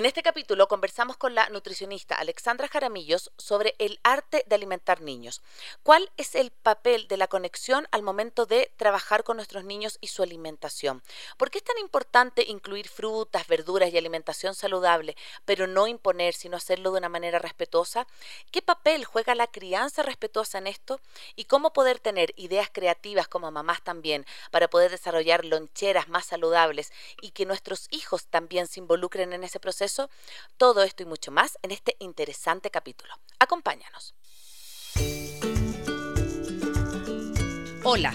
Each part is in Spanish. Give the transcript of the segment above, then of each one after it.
En este capítulo conversamos con la nutricionista Alexandra Jaramillos sobre el arte de alimentar niños. ¿Cuál es el papel de la conexión al momento de trabajar con nuestros niños y su alimentación? ¿Por qué es tan importante incluir frutas, verduras y alimentación saludable, pero no imponer, sino hacerlo de una manera respetuosa? ¿Qué papel juega la crianza respetuosa en esto? ¿Y cómo poder tener ideas creativas como mamás también para poder desarrollar loncheras más saludables y que nuestros hijos también se involucren en ese proceso? Todo esto y mucho más en este interesante capítulo. Acompáñanos. Hola,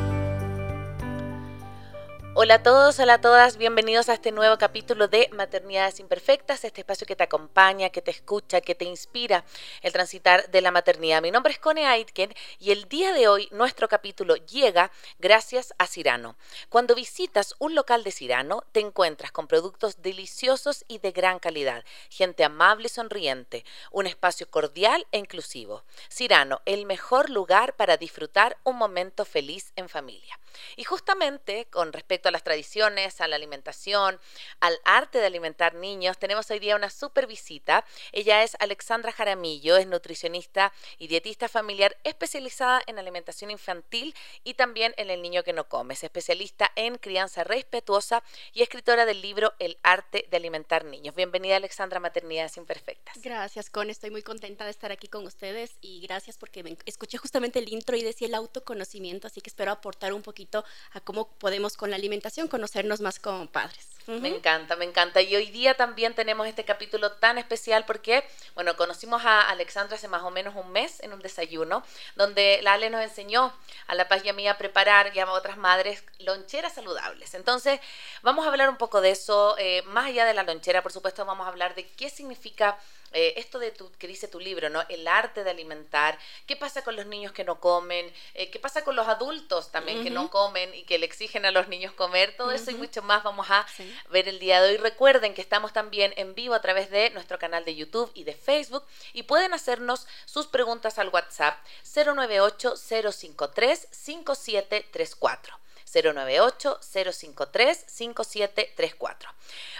Hola a todos, hola a todas, bienvenidos a este nuevo capítulo de Maternidades Imperfectas, este espacio que te acompaña, que te escucha, que te inspira el transitar de la maternidad. Mi nombre es Cone Aitken y el día de hoy nuestro capítulo llega gracias a Cirano. Cuando visitas un local de Cirano, te encuentras con productos deliciosos y de gran calidad, gente amable y sonriente, un espacio cordial e inclusivo. Cirano, el mejor lugar para disfrutar un momento feliz en familia. Y justamente con respecto a las tradiciones, a la alimentación, al arte de alimentar niños, tenemos hoy día una super visita. Ella es Alexandra Jaramillo, es nutricionista y dietista familiar especializada en alimentación infantil y también en el niño que no come. Es especialista en crianza respetuosa y escritora del libro El arte de alimentar niños. Bienvenida Alexandra Maternidades Imperfectas. Gracias, Con. Estoy muy contenta de estar aquí con ustedes y gracias porque escuché justamente el intro y decía el autoconocimiento, así que espero aportar un poquito a cómo podemos con la alimentación conocernos más como padres. Me encanta, me encanta. Y hoy día también tenemos este capítulo tan especial porque, bueno, conocimos a Alexandra hace más o menos un mes en un desayuno, donde la Ale nos enseñó a la Paz y a mí a preparar y a otras madres loncheras saludables. Entonces, vamos a hablar un poco de eso. Eh, más allá de la lonchera, por supuesto, vamos a hablar de qué significa eh, esto de tu, que dice tu libro, ¿no? El arte de alimentar, qué pasa con los niños que no comen, eh, qué pasa con los adultos también que no comen y que le exigen a los niños comer, todo eso y mucho más vamos a ver el día de hoy. Recuerden que estamos también en vivo a través de nuestro canal de YouTube y de Facebook y pueden hacernos sus preguntas al WhatsApp 098 053 5734. 098-053-5734.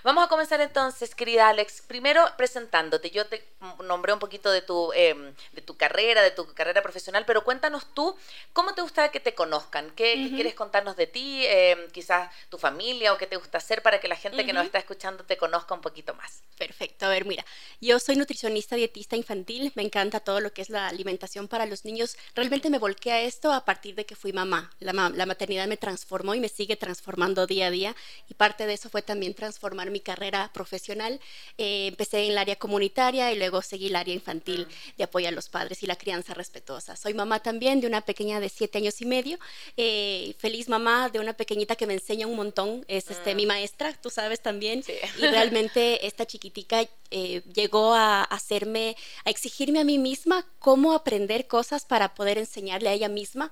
Vamos a comenzar entonces, querida Alex, primero presentándote. Yo te nombré un poquito de tu, em, de tu carrera, de tu carrera profesional, pero cuéntanos tú, ¿cómo te gusta que te conozcan? ¿Qué, quieres contarnos de ti? Em, quizás tu familia o qué te gusta hacer para que la gente que nos está escuchando te conozca un poquito más. Perfecto, a ver, mira, yo soy nutricionista dietista infantil, me encanta todo lo que es la alimentación para los niños. Realmente me volqué a esto a partir de que fui mamá. La, la maternidad me transformó transformó y me sigue transformando día a día. Y parte de eso fue también transformar mi carrera profesional. Eh, empecé en el área comunitaria y luego seguí el área infantil de apoyo a los padres y la crianza respetuosa. Soy mamá también de una pequeña de siete años y medio. Eh, feliz mamá de una pequeñita que me enseña un montón. Es este, mi mm. maestra, tú sabes también. Y realmente esta chiquitica eh, llegó a hacerme, a exigirme a mí misma cómo aprender cosas para poder enseñarle a ella misma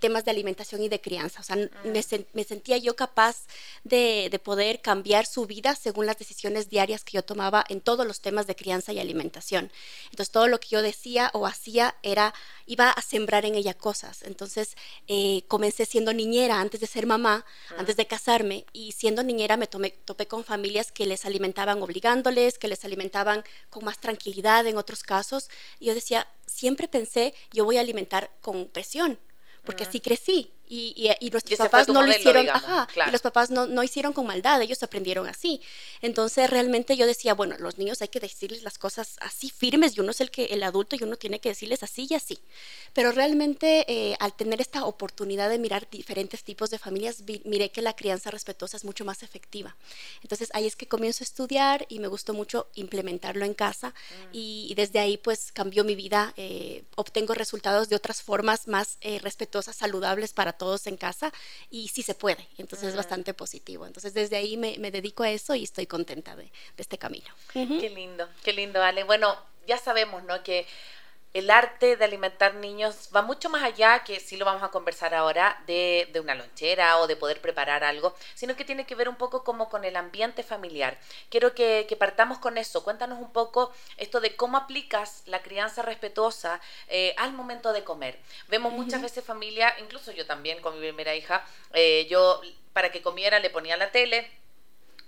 temas de alimentación y de crianza. O sea, me, sentía yo capaz de, de, poder cambiar su vida según las decisiones diarias que yo tomaba en todos los temas de crianza y alimentación. Entonces todo lo que yo decía o hacía era, iba a sembrar en ella cosas. Entonces eh, comencé siendo niñera antes de ser mamá, antes de casarme, y siendo niñera me tomé, topé con familias que les alimentaban obligándoles, que les alimentaban con más tranquilidad en otros casos. Y yo decía, siempre pensé, yo voy a alimentar con presión porque así crecí y, y, nuestros papás no lo hicieron, ajá, y los papás no, no hicieron con maldad, ellos aprendieron así. Entonces realmente yo decía, bueno, los niños hay que decirles las cosas así firmes y uno es el que el adulto y uno tiene que decirles así y así. Pero realmente eh, al tener esta oportunidad de mirar diferentes tipos de familias, miré que la crianza respetuosa es mucho más efectiva. Entonces ahí es que comienzo a estudiar y me gustó mucho implementarlo en casa mm. y, desde ahí pues cambió mi vida, eh, obtengo resultados de otras formas más eh, respetuosas, saludables para todos en casa y sí se puede, entonces es bastante positivo. Entonces desde ahí me, dedico a eso y estoy contenta de, este camino. Qué lindo, qué lindo, Ale. Bueno, ya sabemos, ¿no? Que el arte de alimentar niños va mucho más allá, que sí lo vamos a conversar ahora, de, una lonchera o de poder preparar algo, sino que tiene que ver un poco como con el ambiente familiar. Quiero que, partamos con eso. Cuéntanos un poco esto de cómo aplicas la crianza respetuosa eh, al momento de comer. Vemos muchas veces familia, incluso yo también con mi primera hija, eh, yo para que comiera le ponía la tele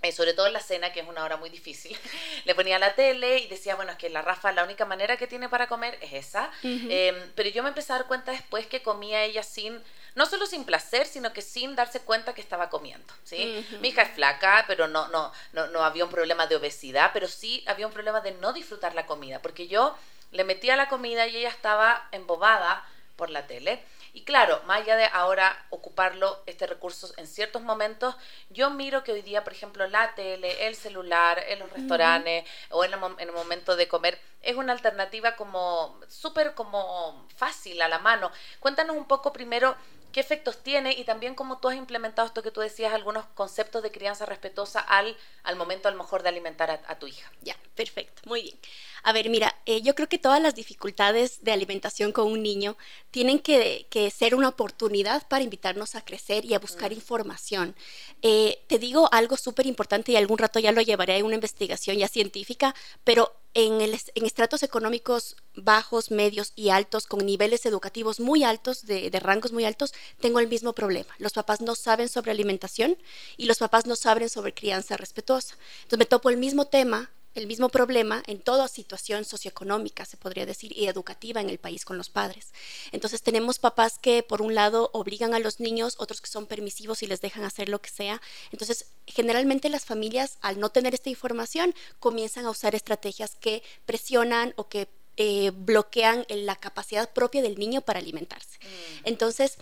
eh, sobre todo en la cena, que es una hora muy difícil, le ponía la tele y decía, bueno, es que la Rafa la única manera que tiene para comer es esa. Em, pero yo me empecé a dar cuenta después que comía ella sin, no solo sin placer, sino que sin darse cuenta que estaba comiendo. ¿sí? Mi hija es flaca, pero no, no, no, no había un problema de obesidad, pero sí había un problema de no disfrutar la comida, porque yo le metía la comida y ella estaba embobada por la tele. Y claro, más allá de ahora ocuparlo, este recurso en ciertos momentos, yo miro que hoy día, por ejemplo, la tele, el celular, en los restaurantes o en el, momento de comer, es una alternativa como súper como fácil a la mano. Cuéntanos un poco primero qué efectos tiene y también cómo tú has implementado esto que tú decías, algunos conceptos de crianza respetuosa al, al momento a lo mejor de alimentar a, tu hija. Ya, perfecto, muy bien. A ver, mira, eh, yo creo que todas las dificultades de alimentación con un niño tienen que, ser una oportunidad para invitarnos a crecer y a buscar mm. información. Eh, te digo algo súper importante y algún rato ya lo llevaré a una investigación ya científica, pero en, estratos económicos bajos, medios y altos, con niveles educativos muy altos, de, rangos muy altos, tengo el mismo problema. Los papás no saben sobre alimentación y los papás no saben sobre crianza respetuosa. Entonces me topo el mismo tema el mismo problema en toda situación socioeconómica, se podría decir, y educativa en el país con los padres. Entonces tenemos papás que por un lado obligan a los niños, otros que son permisivos y les dejan hacer lo que sea. Entonces generalmente las familias al no tener esta información comienzan a usar estrategias que presionan o que eh, bloquean la capacidad propia del niño para alimentarse. Mm. Entonces,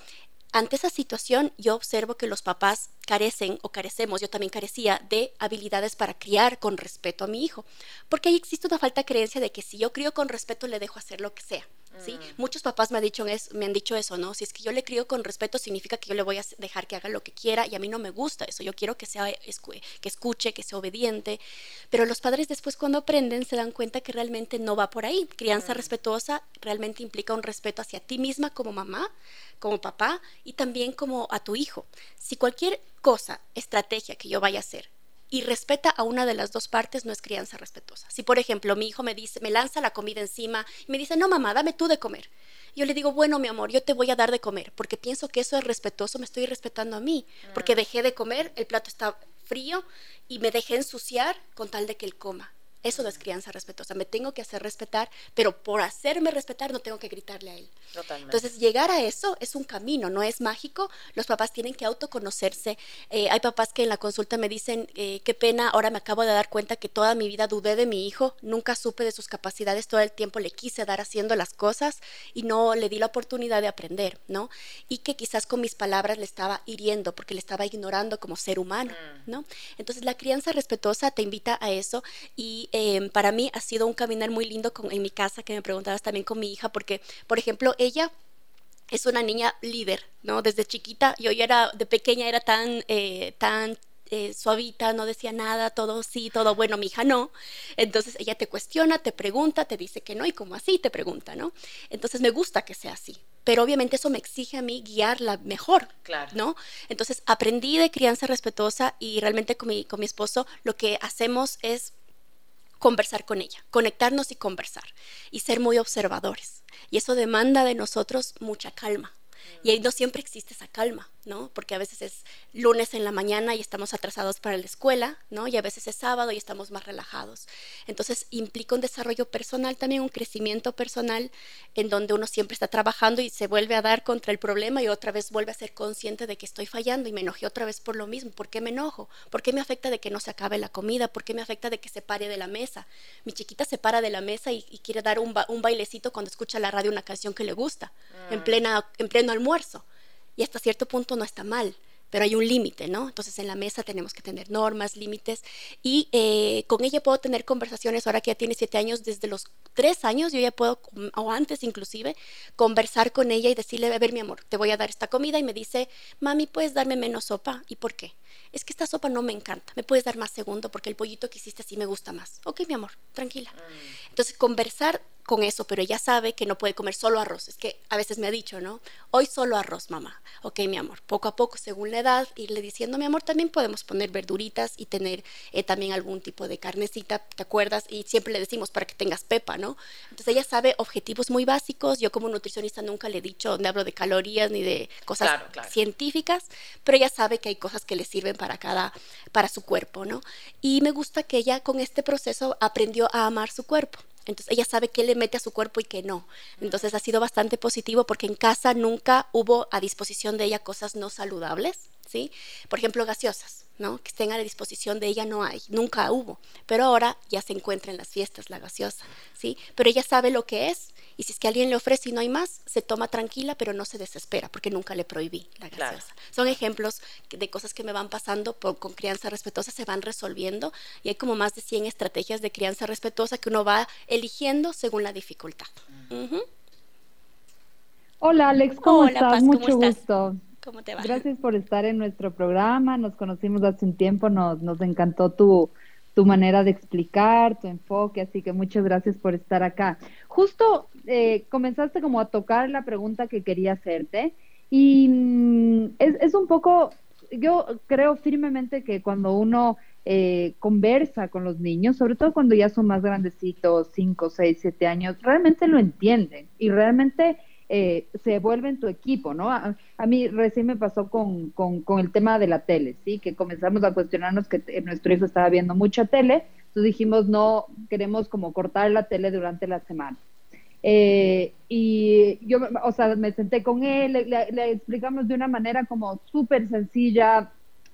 ante esa situación, yo observo que los papás carecen o carecemos, yo también carecía de habilidades para criar con respeto a mi hijo, porque ahí existe una falta de creencia de que si yo crío con respeto le dejo hacer lo que sea. ¿Sí? Mm. Muchos papás me han, dicho me han dicho eso, ¿no? Si es que yo le crío con respeto, significa que yo le voy a dejar que haga lo que quiera y a mí no me gusta eso. Yo quiero que, sea, que escuche, que sea obediente. Pero los padres después cuando aprenden se dan cuenta que realmente no va por ahí. Crianza mm. respetuosa realmente implica un respeto hacia ti misma como mamá, como papá y también como a tu hijo. Si cualquier cosa, estrategia que yo vaya a hacer y respeta a una de las dos partes no es crianza respetuosa. Si por ejemplo mi hijo me dice, me lanza la comida encima y me dice, "No, mamá, dame tú de comer." Yo le digo, "Bueno, mi amor, yo te voy a dar de comer, porque pienso que eso es respetuoso, me estoy respetando a mí, porque mm. dejé de comer, el plato está frío y me dejé ensuciar con tal de que él coma." Eso no es crianza respetuosa. Me tengo que hacer respetar, pero por hacerme respetar no tengo que gritarle a él. Entonces, llegar a eso es un camino, no es mágico. Los papás tienen que autoconocerse. Eh, hay papás que en la consulta me dicen, eh, qué pena, ahora me acabo de dar cuenta que toda mi vida dudé de mi hijo, nunca supe de sus capacidades, todo el tiempo le quise dar haciendo las cosas y no le di la oportunidad de aprender, ¿no? Y que quizás con mis palabras le estaba hiriendo porque le estaba ignorando como ser humano, mm. ¿no? Entonces, la crianza respetuosa te invita a eso y Em, para mí ha sido un caminar muy lindo con, en mi casa, que me preguntabas también con mi hija, porque, por ejemplo, ella es una niña líder, ¿no? Desde chiquita, yo ya era, de pequeña era tan, eh, tan eh, suavita, no decía nada, todo sí, todo bueno, mi hija no. Entonces ella te cuestiona, te pregunta, te dice que no y como así te pregunta, ¿no? Entonces me gusta que sea así, pero obviamente eso me exige a mí guiarla mejor, claro. ¿no? Entonces aprendí de crianza respetuosa y realmente con mi, con mi esposo lo que hacemos es conversar con ella, conectarnos y conversar y ser muy observadores. Y eso demanda de nosotros mucha calma. Y ahí no siempre existe esa calma, ¿no? Porque a veces es lunes en la mañana y estamos atrasados para la escuela, ¿no? Y a veces es sábado y estamos más relajados. Entonces implica un desarrollo personal, también un crecimiento personal en donde uno siempre está trabajando y se vuelve a dar contra el problema y otra vez vuelve a ser consciente de que estoy fallando y me enojé otra vez por lo mismo. ¿Por qué me enojo? ¿Por qué me afecta de que no se acabe la comida? ¿Por qué me afecta de que se pare de la mesa? Mi chiquita se para de la mesa y, quiere dar un, un, bailecito cuando escucha la radio una canción que le gusta, en, mm. plena, en pleno almuerzo y hasta cierto punto no está mal, pero hay un límite, ¿no? Entonces en la mesa tenemos que tener normas, límites y eh, con ella puedo tener conversaciones, ahora que ya tiene siete años, desde los tres años yo ya puedo, o antes inclusive, conversar con ella y decirle, a ver mi amor, te voy a dar esta comida y me dice, mami, ¿puedes darme menos sopa? ¿Y por qué? Es que esta sopa no me encanta, me puedes dar más segundo porque el pollito que hiciste así me gusta más. Ok, mi amor, tranquila. Mm. Entonces conversar con eso, pero ella sabe que no puede comer solo arroz. Es que a veces me ha dicho, ¿no? Hoy solo arroz, mamá. Ok, mi amor. Poco a poco, según la edad, irle diciendo, mi amor, también podemos poner verduritas y tener eh, también algún tipo de carnecita, ¿te acuerdas? Y siempre le decimos para que tengas pepa, ¿no? Entonces ella sabe objetivos muy básicos. Yo como nutricionista nunca le he dicho, no hablo de calorías ni de cosas científicas, pero ella sabe que hay cosas que le sirven para cada, para su cuerpo, ¿no? Y me gusta que ella con este proceso aprendió a amar su cuerpo. Entonces ella sabe qué le mete a su cuerpo y qué no. Entonces ha sido bastante positivo porque en casa nunca hubo a disposición de ella cosas no saludables, ¿sí? Por ejemplo, gaseosas, ¿no? Que estén a la disposición de ella no hay, nunca hubo. Pero ahora ya se encuentra en las fiestas la gaseosa, ¿sí? Pero ella sabe lo que es y si es que alguien le ofrece y no hay más, se toma tranquila, pero no se desespera, porque nunca le prohibí la gaseosa. Son ejemplos de cosas que me van pasando con crianza respetuosa, se van resolviendo y hay como más de 100 estrategias de crianza respetuosa que uno va eligiendo según la dificultad. Hola Alex, ¿cómo estás? Mucho gusto. ¿Cómo te va? Gracias por estar en nuestro programa. Nos conocimos hace un tiempo, nos, nos encantó tu, tu manera de explicar, tu enfoque, así que muchas gracias por estar acá. Justo eh, comenzaste como a tocar la pregunta que quería hacerte y mm, es, un poco, yo creo firmemente que cuando uno eh, conversa con los niños, sobre todo cuando ya son más grandecitos, 5, 6, 7 años, realmente lo entienden y realmente eh, se vuelven tu equipo, ¿no? A, mí recién me pasó con, con, el tema de la tele, ¿sí? Que comenzamos a cuestionarnos que nuestro hijo estaba viendo mucha tele, entonces dijimos, no, queremos como cortar la tele durante la semana. Eh, y yo, o sea, me senté con él, le, le explicamos de una manera como súper sencilla,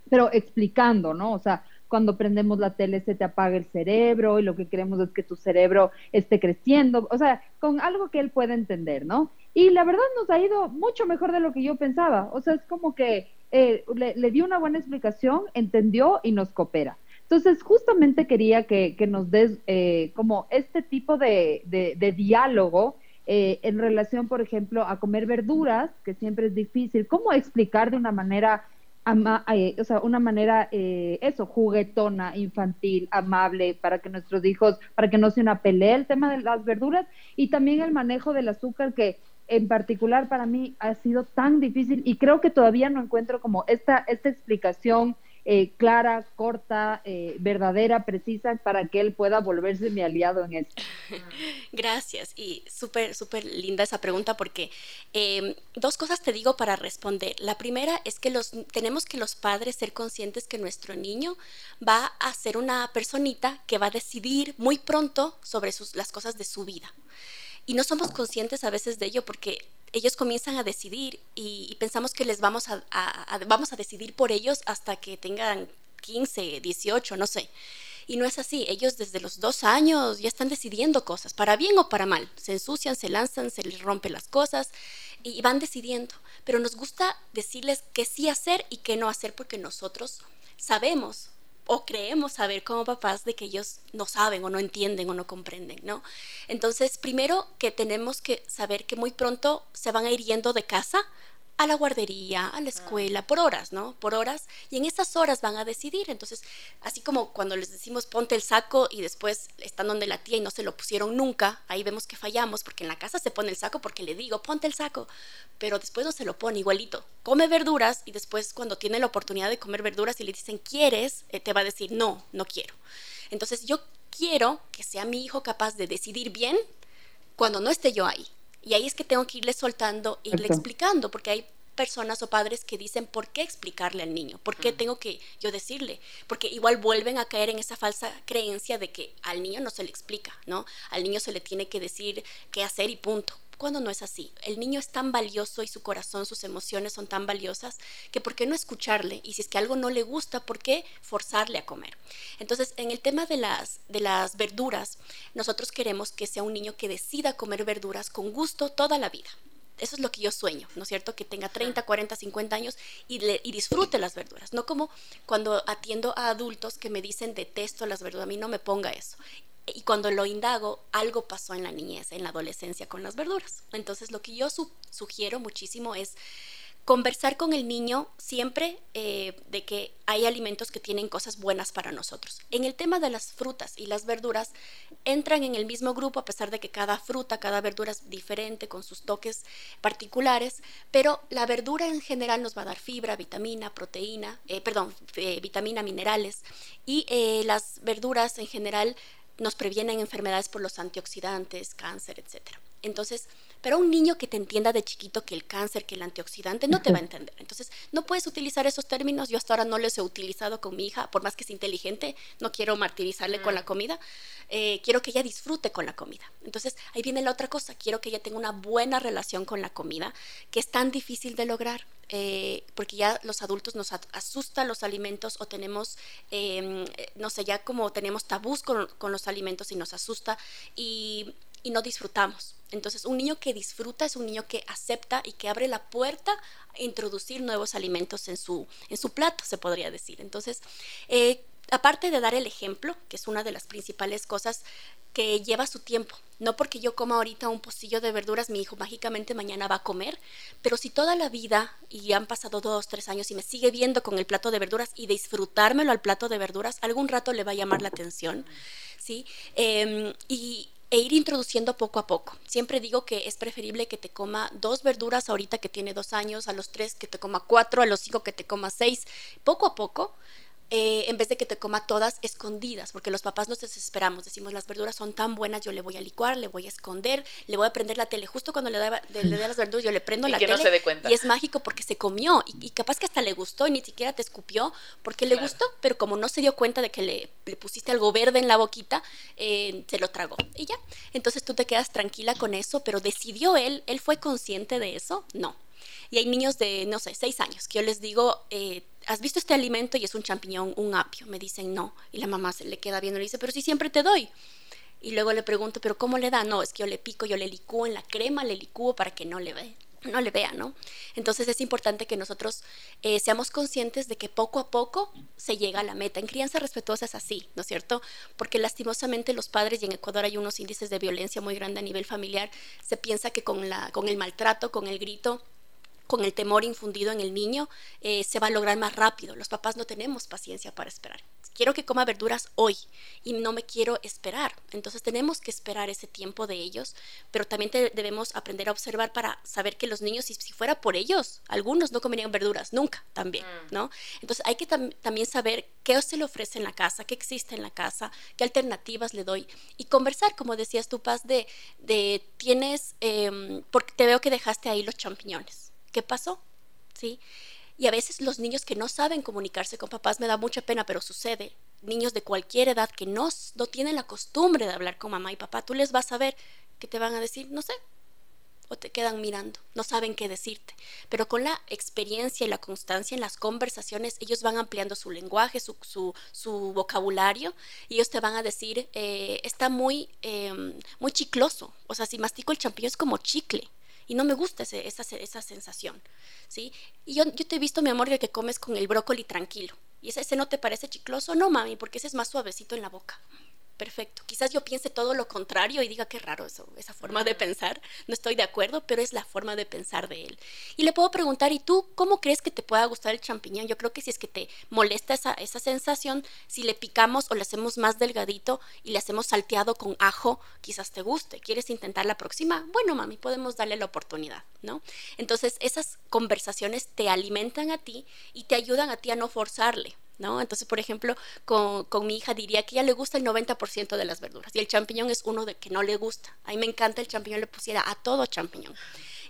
pero explicando, ¿no? O sea, cuando prendemos la tele se te apaga el cerebro y lo que queremos es que tu cerebro esté creciendo, o sea, con algo que él pueda entender, ¿no? Y la verdad nos ha ido mucho mejor de lo que yo pensaba. O sea, es como que eh, le, le, di una buena explicación, entendió y nos coopera. Entonces, justamente quería que, que nos des eh, como este tipo de, de, diálogo eh, en relación, por ejemplo, a comer verduras, que siempre es difícil. ¿Cómo explicar de una manera, o sea, una manera, eso, juguetona, infantil, amable, para que nuestros hijos, para que no sea una pelea el tema de las verduras y también el manejo del azúcar que en particular para mí ha sido tan difícil y creo que todavía no encuentro como esta, esta explicación eh, clara, corta, eh, verdadera, precisa, para que él pueda volverse mi aliado en esto. Gracias y súper, súper linda esa pregunta porque em, dos cosas te digo para responder. La primera es que los, tenemos que los padres ser conscientes que nuestro niño va a ser una personita que va a decidir muy pronto sobre las cosas de su vida. Y no somos conscientes a veces de ello porque ellos comienzan a decidir y, pensamos que les vamos a, vamos a decidir por ellos hasta que tengan 15, 18, no sé. Y no es así, ellos desde los dos años ya están decidiendo cosas, para bien o para mal. Se ensucian, se lanzan, se les rompen las cosas y van decidiendo. Pero nos gusta decirles qué sí hacer y qué no hacer porque nosotros sabemos o creemos saber como papás de que ellos no saben o no entienden o no comprenden, ¿no? Entonces, primero que tenemos que saber que muy pronto se van a ir yendo de casa a la guardería, a la escuela, por horas, ¿no? Por horas. Y en esas horas van a decidir. Entonces, así como cuando les decimos ponte el saco y después están donde la tía y no se lo pusieron nunca, ahí vemos que fallamos porque en la casa se pone el saco porque le digo ponte el saco, pero después no se lo pone igualito. Come verduras y después cuando tiene la oportunidad de comer verduras y le dicen quieres, eh, te va a decir no, no quiero. Entonces, yo quiero que sea mi hijo capaz de decidir bien cuando no esté yo ahí y ahí es que tengo que irle soltando, irle explicando, porque hay personas o padres que dicen, ¿por qué explicarle al niño? ¿Por qué tengo que yo decirle? Porque igual vuelven a caer en esa falsa creencia de que al niño no se le explica, ¿no? Al niño se le tiene que decir qué hacer y punto cuando no es así. El niño es tan valioso y su corazón, sus emociones son tan valiosas que ¿por qué no escucharle? Y si es que algo no le gusta, ¿por qué forzarle a comer? Entonces, en el tema de las, de las verduras, nosotros queremos que sea un niño que decida comer verduras con gusto toda la vida. Eso es lo que yo sueño, ¿no es cierto? Que tenga 30, 40, 50 años y, y disfrute las verduras. No como cuando atiendo a adultos que me dicen detesto las verduras, a mí no me ponga eso y cuando lo indago, algo pasó en la niñez, en la adolescencia con las verduras. Entonces, lo que yo sugiero muchísimo es conversar con el niño siempre eh, de que hay alimentos que tienen cosas buenas para nosotros. En el tema de las frutas y las verduras, entran en el mismo grupo a pesar de que cada fruta, cada verdura es diferente con sus toques particulares, pero la verdura en general nos va a dar fibra, vitamina, proteína, eh, perdón, eh, vitamina, minerales y las verduras en general nos previenen enfermedades por los antioxidantes, cáncer, etc. Entonces, pero un niño que te entienda de chiquito que el cáncer, que el antioxidante, no te va a entender. Entonces, no puedes utilizar esos términos. Yo hasta ahora no los he utilizado con mi hija, por más que es inteligente, no quiero martirizarle con la mm. comida. Eh, quiero que ella disfrute con la comida. Entonces, ahí viene la otra cosa. Quiero que ella tenga una buena relación con la comida, que es tan difícil de lograr. Eh, porque ya los adultos nos asustan los alimentos o tenemos, em, no sé, ya como tenemos tabús con, con los alimentos y nos asusta y y no disfrutamos. Entonces, un niño que disfruta es un niño que acepta y que abre la puerta a introducir nuevos alimentos en su, en su plato, se podría decir. Entonces, eh, aparte de dar el ejemplo, que es una de las principales cosas que lleva su tiempo, no porque yo coma ahorita un pocillo de verduras, mi hijo mágicamente mañana va a comer, pero si toda la vida y han pasado dos, tres años y me sigue viendo con el plato de verduras y disfrutármelo al plato de verduras, algún rato le va a llamar la atención, ¿sí? Em, y, e ir introduciendo poco a poco. Siempre digo que es preferible que te coma dos verduras ahorita que tiene dos años, a los tres que te coma cuatro, a los cinco que te coma seis, poco a poco, eh, en vez de que te coma todas escondidas, porque los papás nos desesperamos, decimos las verduras son tan buenas, yo le voy a licuar, le voy a esconder, le voy a prender la tele, justo cuando le da, le las verduras yo le prendo la tele y es mágico porque se comió y, capaz que hasta le gustó y ni siquiera te escupió porque le gustó, pero como no se dio cuenta de que le, le pusiste algo verde en la boquita, eh, se lo tragó y ya. Entonces tú te quedas tranquila con eso, pero decidió él, él fue consciente de eso, no. Y hay niños de, no sé, seis años que yo les digo, eh, ¿has visto este alimento? Y es un champiñón, un apio. Me dicen no. Y la mamá se le queda viendo y le dice, pero si siempre te doy. Y luego le pregunto, ¿pero cómo le da? No, es que yo le pico, yo le licúo en la crema, le licúo para que no le ve no le vea, ¿no? Entonces es importante que nosotros eh, seamos conscientes de que poco a poco se llega a la meta. En crianza respetuosa es así, ¿no es cierto? Porque lastimosamente los padres, y en Ecuador hay unos índices de violencia muy grandes a nivel familiar, se piensa que con, la, con el maltrato, con el grito, con el temor infundido en el niño, eh, se va a lograr más rápido. Los papás no tenemos paciencia para esperar. Quiero que coma verduras hoy y no me quiero esperar. Entonces tenemos que esperar ese tiempo de ellos, pero también debemos aprender a observar para saber que los niños, si, si, fuera por ellos, algunos no comerían verduras, nunca también, mm. ¿no? Entonces hay que también saber qué se le ofrece en la casa, qué existe en la casa, qué alternativas le doy y conversar, como decías tú, Paz, de, de tienes, em, porque te veo que dejaste ahí los champiñones ¿qué pasó? ¿Sí? Y a veces los niños que no saben comunicarse con papás, me da mucha pena, pero sucede. Niños de cualquier edad que no, no tienen la costumbre de hablar con mamá y papá, tú les vas a ver que te van a decir, no sé, o te quedan mirando, no saben qué decirte. Pero con la experiencia y la constancia en las conversaciones, ellos van ampliando su lenguaje, su, su, vocabulario, y ellos te van a decir, eh, está muy, em, muy chicloso. O sea, si mastico el champiñón es como chicle y no me gusta esa, esa sensación, ¿sí? Y yo, yo te he visto, mi amor, que comes con el brócoli tranquilo. ¿Y ese, ese no te parece chicloso? No, mami, porque ese es más suavecito en la boca perfecto. Quizás yo piense todo lo contrario y diga qué raro eso, esa forma de pensar. No estoy de acuerdo, pero es la forma de pensar de él. Y le puedo preguntar, ¿y tú cómo crees que te pueda gustar el champiñón? Yo creo que si es que te molesta esa, esa sensación, si le picamos o le hacemos más delgadito y le hacemos salteado con ajo, quizás te guste. ¿Quieres intentar la próxima? Bueno, mami, podemos darle la oportunidad, ¿no? Entonces, esas conversaciones te alimentan a ti y te ayudan a ti a no forzarle. ¿No? Entonces, por ejemplo, con, mi hija diría que ella le gusta el 90% de las verduras y el champiñón es uno de que no le gusta. A mí me encanta el champiñón, le pusiera a todo champiñón.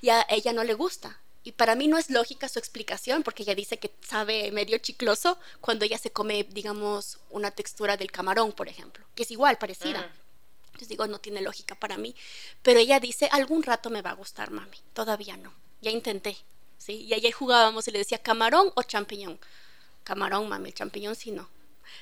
Y a ella no le gusta. Y para mí no es lógica su explicación, porque ella dice que sabe medio chicloso cuando ella se come, digamos, una textura del camarón, por ejemplo, que es igual, parecida. Mm. Entonces digo, no tiene lógica para mí. Pero ella dice, algún rato me va a gustar, mami. Todavía no. Ya intenté. ¿sí? Y ayer jugábamos y le decía, ¿camarón o champiñón? Camarón, mami, el champiñón sí no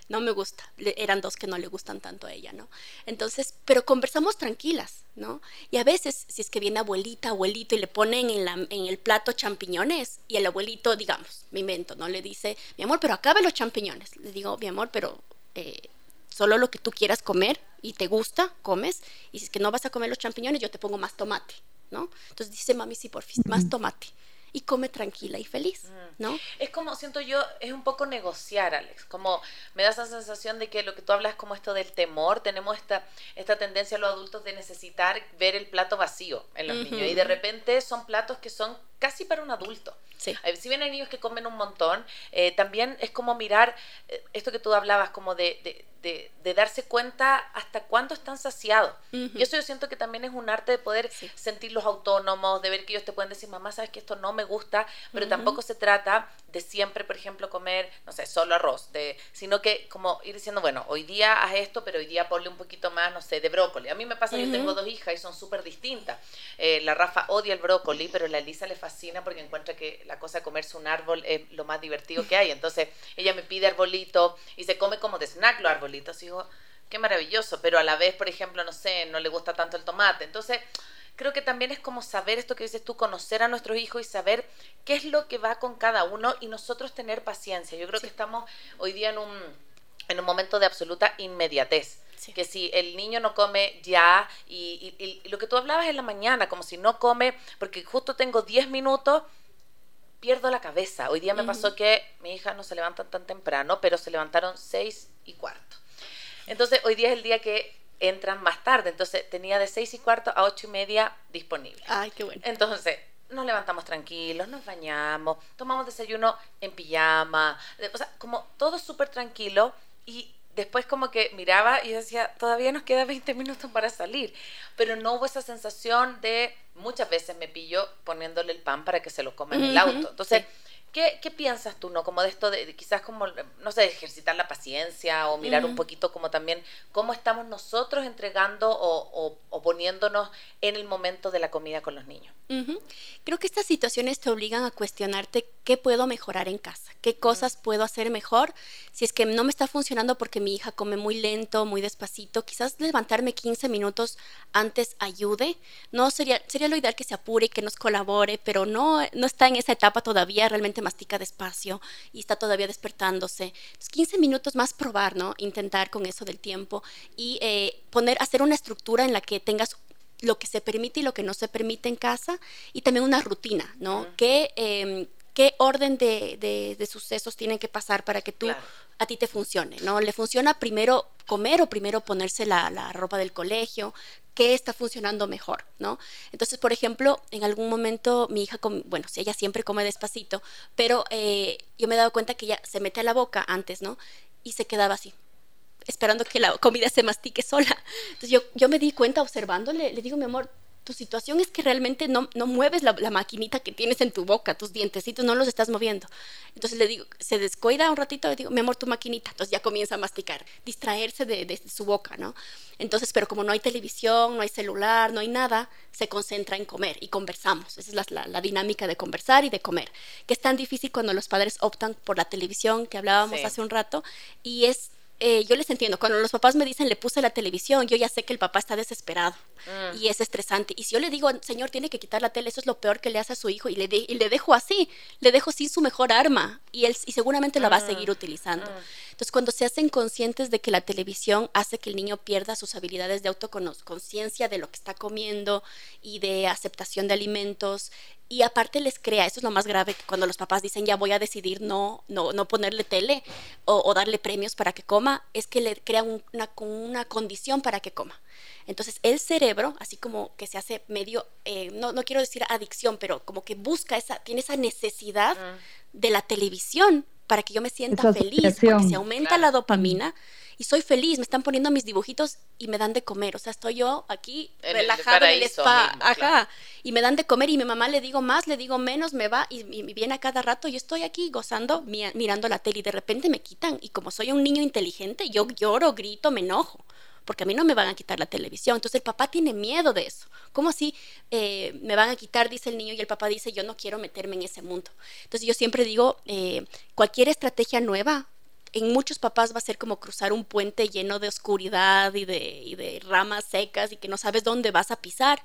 no me gusta. eran dos que no le gustan tanto a ella, ¿no? Entonces, pero conversamos tranquilas, ¿no? Y a veces, si es que viene abuelita, abuelito y le ponen en, la, en el plato champiñones y el abuelito, digamos, mi invento, ¿no? Le dice, mi amor, pero acabe los champiñones. Le digo, mi amor, pero eh, solo lo que tú quieras comer y te gusta, comes. Y si es que no vas a comer los champiñones, yo te pongo más tomate, ¿no? Entonces dice, mami, sí, por fin, más tomate y come tranquila y feliz, mm. ¿no? Es como, siento yo, es un poco negociar, Alex, como me da esa sensación de que lo que tú hablas como esto del temor, tenemos esta, esta tendencia a los adultos de necesitar ver el plato vacío en los niños y de repente son platos que son casi para un adulto. Sí. Si bien hay niños que comen un montón, eh, también es como mirar eh, esto que tú hablabas, como de, de, darse cuenta hasta cuándo están saciados. Y eso yo siento que también es un arte de poder sentirlos autónomos, de ver que ellos te pueden decir, mamá, sabes que esto no me gusta, pero tampoco se trata de siempre, por ejemplo, comer, no sé, solo arroz, de, sino que como ir diciendo, bueno, hoy día haz esto, pero hoy día ponle un poquito más, no sé, de brócoli. A mí me pasa, que yo tengo dos hijas y son súper distintas. Eh, la Rafa odia el brócoli, pero la Elisa le fascina porque encuentra que la cosa de comerse un árbol es lo más divertido que hay. Entonces, ella me pide arbolito y se come como de snack los arbolitos. Y digo, qué maravilloso, pero a la vez, por ejemplo, no sé, no le gusta tanto el tomate. Entonces, creo que también es como saber esto que dices tú, conocer a nuestros hijos y saber qué es lo que va con cada uno y nosotros tener paciencia. Yo creo que estamos hoy día en un, en un momento de absoluta inmediatez. Que si el niño no come ya, y, lo que tú hablabas en la mañana, como si no come, porque justo tengo 10 minutos, pierdo la cabeza. Hoy día me pasó que mi hija no se levanta tan temprano, pero se levantaron 6 y cuarto. Entonces, hoy día es el día que entran más tarde. Entonces, tenía de 6 y cuarto a 8 y media disponible. Ay, qué bueno. Entonces, nos levantamos tranquilos, nos bañamos, tomamos desayuno en pijama, o sea, como todo súper tranquilo y después como que miraba y decía, todavía nos queda 20 minutos para salir, pero no hubo esa sensación de, muchas veces me pillo poniéndole el pan para que se lo coma en el auto. Entonces, ¿Qué, ¿Qué, piensas tú, no? Como de esto de, quizás como, no sé, ejercitar la paciencia o mirar un poquito como también cómo estamos nosotros entregando o, o, poniéndonos en el momento de la comida con los niños. Creo que estas situaciones te obligan a cuestionarte qué puedo mejorar en casa, qué cosas puedo hacer mejor. Si es que no me está funcionando porque mi hija come muy lento, muy despacito, quizás levantarme 15 minutos antes ayude. No sería, sería lo ideal que se apure y que nos colabore, pero no, no está en esa etapa todavía realmente mastica despacio y está todavía despertándose. 15 minutos más probar, ¿no? Intentar con eso del tiempo y eh, poner, hacer una estructura en la que tengas lo que se permite y lo que no se permite en casa y también una rutina, ¿no? Que em, qué orden de, de, sucesos tienen que pasar para que tú a ti te funcione, ¿no? ¿Le funciona primero comer o primero ponerse la, la, ropa del colegio? ¿Qué está funcionando mejor, no? Entonces, por ejemplo, en algún momento mi hija, bueno, si ella siempre come despacito, pero eh, yo me he dado cuenta que ella se mete a la boca antes, ¿no? Y se quedaba así, esperando que la comida se mastique sola. Entonces yo, yo me di cuenta observándole, le digo, mi amor, tu situación es que realmente no, no mueves la, maquinita que tienes en tu boca, tus dientecitos no los estás moviendo. Entonces le digo, se descuida un ratito, le digo, mi amor, tu maquinita. Entonces ya comienza a masticar, distraerse de, su boca, ¿no? Entonces, pero como no hay televisión, no hay celular, no hay nada, se concentra en comer y conversamos. Esa es la, la, dinámica de conversar y de comer, que es tan difícil cuando los padres optan por la televisión, que hablábamos hace un rato, y es eh, yo les entiendo, cuando los papás me dicen le puse la televisión, yo ya sé que el papá está desesperado mm. y es estresante. Y si yo le digo, señor, tiene que quitar la tele, eso es lo peor que le hace a su hijo y le, y le dejo así, le dejo sin su mejor arma y, él, y seguramente la va a seguir mm. utilizando. Mm. Entonces, cuando se hacen conscientes de que la televisión hace que el niño pierda sus habilidades de autoconciencia de lo que está comiendo y de aceptación de alimentos, y aparte les crea, eso es lo más grave, que cuando los papás dicen ya voy a decidir no, no, no ponerle tele o, darle premios para que coma, es que le crea una, una condición para que coma. Entonces el cerebro, así como que se hace medio, eh, no, no, quiero decir adicción, pero como que busca esa, tiene esa necesidad de la televisión para que yo me sienta feliz, porque se aumenta la dopamina y soy feliz, me están poniendo mis dibujitos y me dan de comer, o sea, estoy yo aquí relajada en el spa, ajá, y me dan de comer y mi mamá le digo más, le digo menos, me va y, viene a cada rato, yo estoy aquí gozando, mirando la tele y de repente me quitan. Y como soy un niño inteligente, yo lloro, grito, me enojo porque a mí no me van a quitar la televisión. Entonces el papá tiene miedo de eso. ¿Cómo así eh, me van a quitar, dice el niño, y el papá dice, yo no quiero meterme en ese mundo? Entonces yo siempre digo, eh, cualquier estrategia nueva, en muchos papás va a ser como cruzar un puente lleno de oscuridad y de, ramas secas y que no sabes dónde vas a pisar.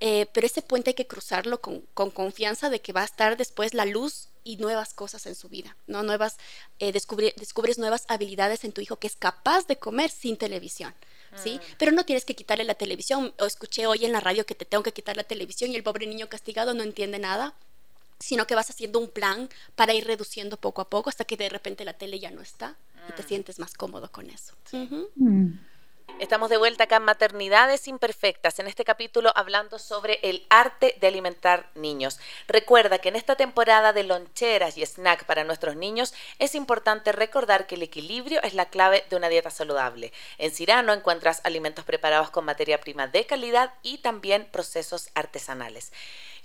Eh, pero ese puente hay que cruzarlo con, confianza de que va a estar después la luz y nuevas cosas en su vida, ¿no? Nuevas, eh, descubres nuevas habilidades en tu hijo que es capaz de comer sin televisión. ¿Sí? Mm. Pero no tienes que quitarle la televisión. O escuché hoy en la radio que te tengo que quitar la televisión y el pobre niño castigado no entiende nada sino que vas haciendo un plan para ir reduciendo poco a poco hasta que de repente la tele ya no está y te mm. sientes más cómodo con eso. Estamos de vuelta acá en Maternidades Imperfectas, en este capítulo hablando sobre el arte de alimentar niños. Recuerda que en esta temporada de loncheras y snack para nuestros niños es importante recordar que el equilibrio es la clave de una dieta saludable. En Cirano encuentras alimentos preparados con materia prima de calidad y también procesos artesanales.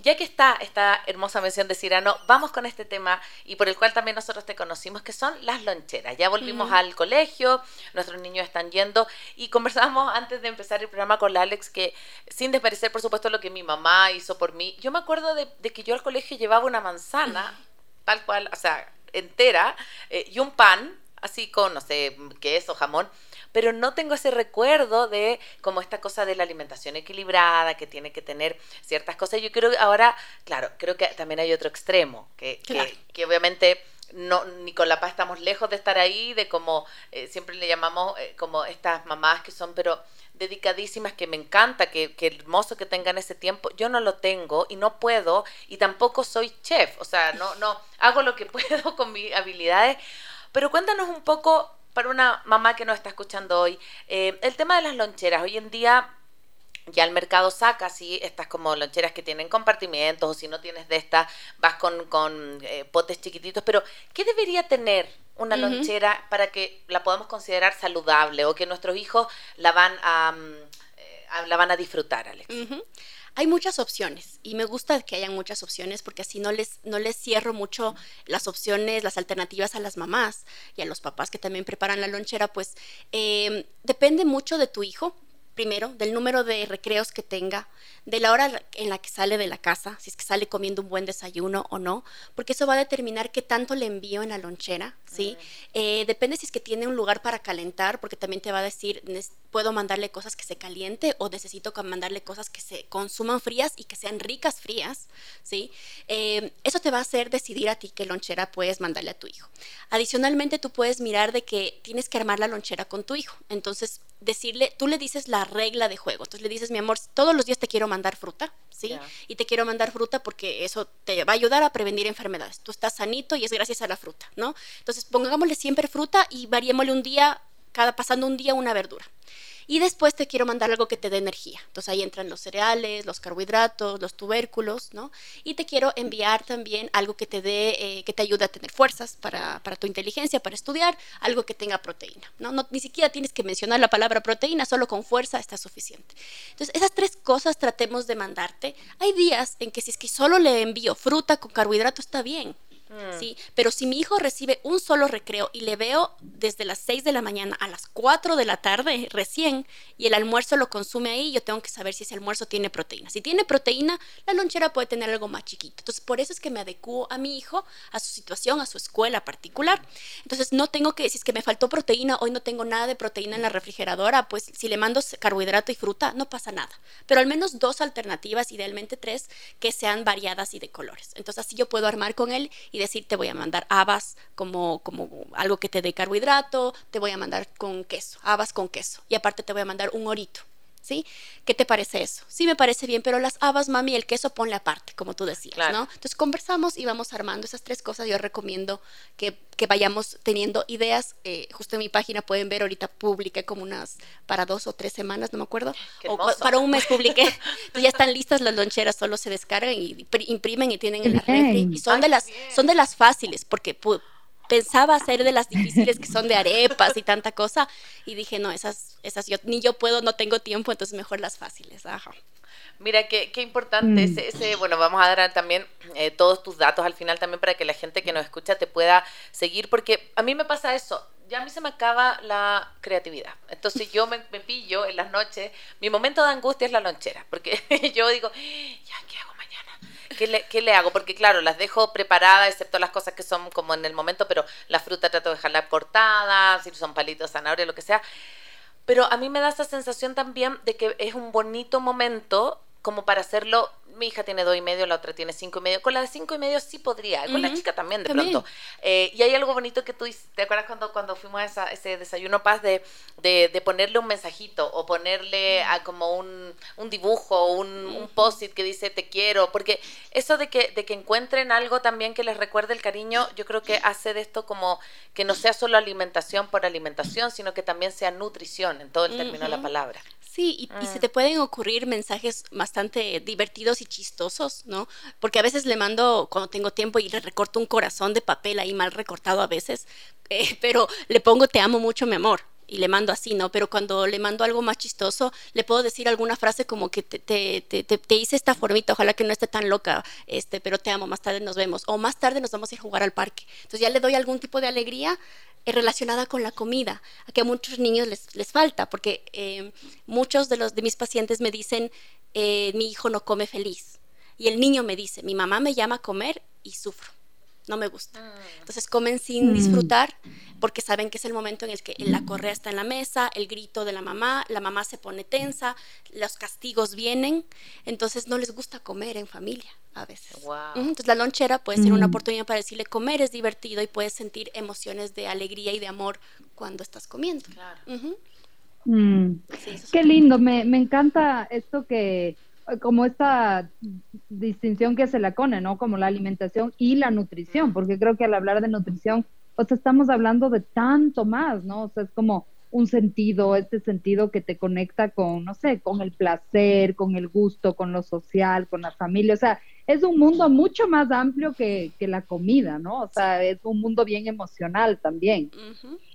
Ya que está esta hermosa mención de Cirano, vamos con este tema y por el cual también nosotros te conocimos, que son las loncheras. Ya volvimos al colegio, nuestros niños están yendo y conversamos antes de empezar el programa con la Alex que sin desmerecer, por supuesto, lo que mi mamá hizo por mí, yo me acuerdo de, que yo al colegio llevaba una manzana, tal cual, o sea, entera, eh, y un pan, así con, no sé, queso, jamón pero no tengo ese recuerdo de como esta cosa de la alimentación equilibrada, que tiene que tener ciertas cosas. Yo creo que ahora, claro, creo que también hay otro extremo, que, que, obviamente no, ni con la paz estamos lejos de estar ahí, de como eh, siempre le llamamos eh, como estas mamás que son, pero dedicadísimas, que me encanta, que, hermoso que tengan ese tiempo. Yo no lo tengo y no puedo y tampoco soy chef, o sea, no, no, hago lo que puedo con mis habilidades. Pero cuéntanos un poco para una mamá que nos está escuchando hoy, eh, el tema de las loncheras. Hoy en día ya el mercado saca así estas como loncheras que tienen compartimientos o si no tienes de estas vas con, con eh, potes chiquititos, pero ¿qué debería tener una lonchera para que la podamos considerar saludable o que nuestros hijos la van a, mm, eh, la van a disfrutar, Alex? hay muchas opciones y me gusta que hayan muchas opciones porque así no les, no les cierro mucho las opciones, las alternativas a las mamás y a los papás que también preparan la lonchera, pues eh, depende mucho de tu hijo primero, del número de recreos que tenga, de la hora en la que sale de la casa, si es que sale comiendo un buen desayuno o no, porque eso va a determinar qué tanto le envío en la lonchera, ¿sí? Eh, depende si es que tiene un lugar para calentar, porque también te va a decir, puedo mandarle cosas que se caliente o necesito mandarle cosas que se consuman frías y que sean ricas frías, ¿sí? Eh, eso te va a hacer decidir a ti qué lonchera puedes mandarle a tu hijo. Adicionalmente, tú puedes mirar de que tienes que armar la lonchera con tu hijo, entonces decirle, tú le dices la regla de juego. Entonces le dices, mi amor, todos los días te quiero mandar fruta, ¿sí? Y te quiero mandar fruta porque eso te va a ayudar a prevenir enfermedades. Tú estás sanito y es gracias a la fruta, ¿no? Entonces pongámosle siempre fruta y variémosle un día, cada pasando un día una verdura y después te quiero mandar algo que te dé energía. Entonces ahí entran los cereales, los carbohidratos, los tubérculos, ¿no? Y te quiero enviar también algo que te dé, eh, que te ayude a tener fuerzas para, tu inteligencia, para estudiar, algo que tenga proteína, ¿no? ¿no? Ni siquiera tienes que mencionar la palabra proteína, solo con fuerza está suficiente. Entonces esas tres cosas tratemos de mandarte. Hay días en que si es que solo le envío fruta con carbohidrato está bien, Mm. ¿sí? Pero si mi hijo recibe un solo recreo y le veo desde las 6 de la mañana a las 4 de la tarde recién y el almuerzo lo consume ahí, yo tengo que saber si ese almuerzo tiene proteína. Si tiene proteína, la lonchera puede tener algo más chiquito. Entonces, por eso es que me adecuo a mi hijo, a su situación, a su escuela particular. Entonces, no tengo que, si es que me faltó proteína, hoy no tengo nada de proteína en la refrigeradora, pues si le mando carbohidrato y fruta, no pasa nada. Pero al menos dos alternativas, idealmente tres, que sean variadas y de colores. Entonces, así yo puedo armar con él y decir, te voy a mandar habas como, como algo que te dé carbohidrato, te voy a mandar con queso, habas con queso. Y aparte te voy a mandar un orito. ¿Sí? ¿Qué te parece eso? Sí me parece bien, pero las habas, mami, el queso ponle aparte, como tú decías, ¿no? Entonces conversamos y vamos armando esas tres cosas. Yo recomiendo que, que vayamos teniendo ideas. Eh, justo en mi página pueden ver, ahorita publiqué como unas para dos o tres semanas, no me acuerdo. O para un mes publiqué. Entonces ya están listas las loncheras, solo se descargan y imprimen y tienen en la refri. Y son de las, son de las fáciles, porque pensaba hacer de las difíciles que son de arepas y tanta cosa. Y dije, no, esas, esas yo, ni yo puedo, no tengo tiempo, entonces mejor las fáciles. Ajá. Mira, qué, qué importante mm. ese, bueno, vamos a dar también eh, todos tus datos al final también para que la gente que nos escucha te pueda seguir, porque a mí me pasa eso, ya a mí se me acaba la creatividad. Entonces yo me, pillo en las noches, mi momento de angustia es la lonchera, porque yo digo, ya, ¿qué hago? ¿Qué le, ¿Qué le, hago? Porque claro, las dejo preparadas, excepto las cosas que son como en el momento, pero la fruta trato de dejarla cortada, si son palitos, zanahoria, lo que sea. Pero a mí me da esa sensación también de que es un bonito momento como para hacerlo mi hija tiene dos y medio, la otra tiene cinco y medio. Con la de cinco y medio sí podría, con la chica también de pronto. Eh, y hay algo bonito que tú, ¿te acuerdas cuando, cuando fuimos a ese desayuno paz de, de, ponerle un mensajito o ponerle a como un, un dibujo, un, un post-it que dice te quiero? Porque eso de que, de que encuentren algo también que les recuerde el cariño, yo creo que hace de esto como que no sea solo alimentación por alimentación, sino que también sea nutrición en todo el término de la palabra. Sí, y, se mm. te pueden ocurrir mensajes bastante divertidos y chistosos, ¿no? Porque a veces le mando, cuando tengo tiempo, y le recorto un corazón de papel ahí mal recortado a veces, eh, pero le pongo te amo mucho, mi amor y le mando así, ¿no? Pero cuando le mando algo más chistoso, le puedo decir alguna frase como que te, te, te, te, hice esta formita, ojalá que no esté tan loca, este, pero te amo, más tarde nos vemos, o más tarde nos vamos a ir a jugar al parque. Entonces ya le doy algún tipo de alegría relacionada con la comida, a que a muchos niños les, les falta, porque eh, muchos de, los, de mis pacientes me dicen, eh, mi hijo no come feliz. Y el niño me dice, mi mamá me llama a comer y sufro no me gusta. Ah. Entonces comen sin mm. disfrutar porque saben que es el momento en el que la correa está en la mesa, el grito de la mamá, la mamá se pone tensa, los castigos vienen, entonces no les gusta comer en familia a veces. Entonces la lonchera puede ser una mm. oportunidad para decirle comer es divertido y puedes sentir emociones de alegría y de amor cuando estás comiendo. Mm. Qué lindo, me, me encanta esto que como esta distinción que se la pone, ¿no? Como la alimentación y la nutrición, porque creo que al hablar de nutrición, pues estamos hablando de tanto más, ¿no? O sea, es como un sentido, este sentido que te conecta con, no sé, con el placer, con el gusto, con lo social, con la familia, o sea, es un mundo mucho más amplio que, la comida, ¿no? O sea, es un mundo bien emocional también.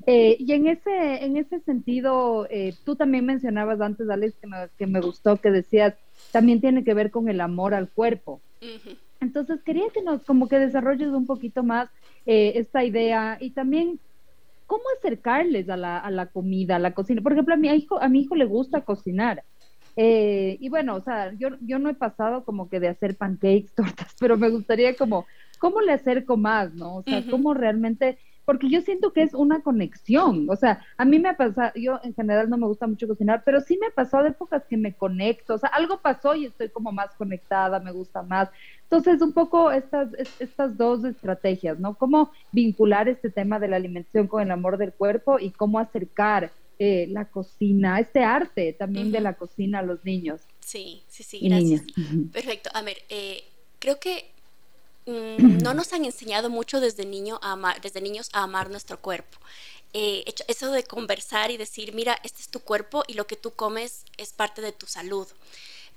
Eh, y en ese, en ese sentido, eh, tú también mencionabas antes, Alex, que me, que me gustó, que decías, también tiene que ver con el amor al cuerpo. Entonces, quería que nos, como que desarrolles un poquito más eh, esta idea y también cómo acercarles a la, a la comida, a la cocina. Por ejemplo, a mi hijo, a mi hijo le gusta cocinar. Eh, y bueno, o sea, yo, yo no he pasado como que de hacer pancakes, tortas, pero me gustaría como, ¿cómo le acerco más, no? O sea, cómo realmente porque yo siento que es una conexión. O sea, a mí me ha pasado, yo en general no me gusta mucho cocinar, pero sí me ha pasado de épocas que me conecto. O sea, algo pasó y estoy como más conectada, me gusta más. Entonces, un poco estas, estas dos estrategias, ¿no? Cómo vincular este tema de la alimentación con el amor del cuerpo y cómo acercar eh, la cocina, este arte también de la cocina a los niños. Sí, sí, sí, gracias. Perfecto. A ver, eh, creo que Mm, no nos han enseñado mucho desde, niño a amar, desde niños a amar nuestro cuerpo. Eh, eso de conversar y decir, mira, este es tu cuerpo y lo que tú comes es parte de tu salud.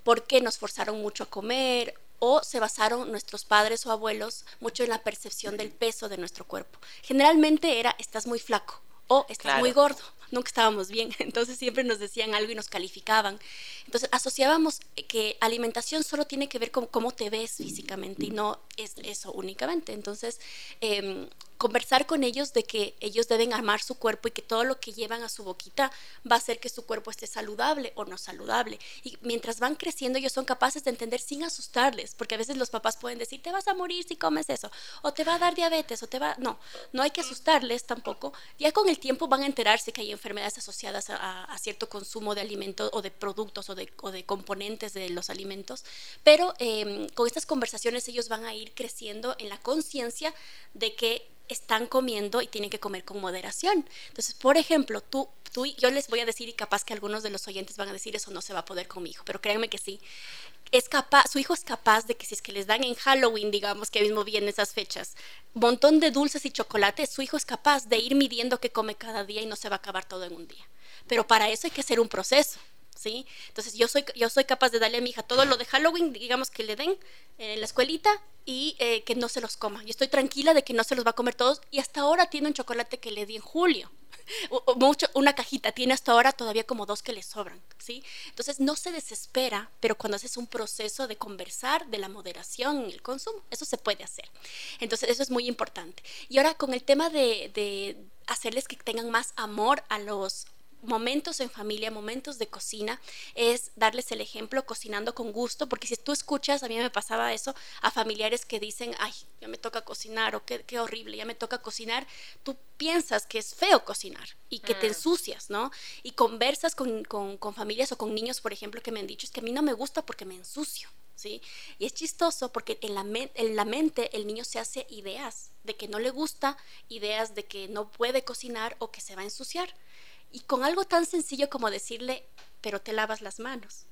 Porque nos forzaron mucho a comer o se basaron nuestros padres o abuelos mucho en la percepción del peso de nuestro cuerpo. Generalmente era, estás muy flaco o estás muy gordo nunca estábamos bien, entonces siempre nos decían algo y nos calificaban. Entonces asociábamos que alimentación solo tiene que ver con cómo te ves físicamente y no es eso únicamente. Entonces, em, conversar con ellos de que ellos deben amar su cuerpo y que todo lo que llevan a su boquita va a hacer que su cuerpo esté saludable o no saludable. Y mientras van creciendo, ellos son capaces de entender sin asustarles, porque a veces los papás pueden decir, te vas a morir si comes eso, o te va a dar diabetes, o te va... No, no hay que asustarles tampoco. Ya con el tiempo van a enterarse que hay enfermedades asociadas a, cierto consumo de alimentos o de productos o de, de componentes de los alimentos, pero em, con estas conversaciones ellos van a ir creciendo en la conciencia de que están comiendo y tienen que comer con moderación. Entonces, por ejemplo, tú, tú, yo les voy a decir y capaz que algunos de los oyentes van a decir eso no se va a poder con mi hijo, pero créanme que sí. Es capaz, su hijo es capaz de que si es que les dan en Halloween, digamos que mismo vienen esas fechas, montón de dulces y chocolates, su hijo es capaz de ir midiendo qué come cada día y no se va a acabar todo en un día. Pero para eso hay que hacer un proceso. ¿Sí? Entonces yo soy, yo soy capaz de darle a mi hija todo lo de Halloween, digamos que le den en la escuelita y eh, que no se los coma. Yo estoy tranquila de que no se los va a comer todos y hasta ahora tiene un chocolate que le di en julio. Mucho, una cajita, tiene hasta ahora todavía como dos que le sobran, ¿sí? Entonces no se desespera, pero cuando haces un proceso de conversar de la moderación en el consumo, eso se puede hacer. Entonces eso es muy importante. Y ahora con el tema de, de hacerles que tengan más amor a los momentos en familia, momentos de cocina, es darles el ejemplo cocinando con gusto, porque si tú escuchas, a mí me pasaba eso, a familiares que dicen, ay, ya me toca cocinar, o qué, qué horrible, ya me toca cocinar, tú piensas que es feo cocinar y que te mm. ensucias, ¿no? Y conversas con, con, con familias o con niños, por ejemplo, que me han dicho, es que a mí no me gusta porque me ensucio. ¿Sí? Y es chistoso porque en la, en la, mente el niño se hace ideas de que no le gusta, ideas de que no puede cocinar o que se va a ensuciar. Y con algo tan sencillo como decirle, pero te lavas las manos.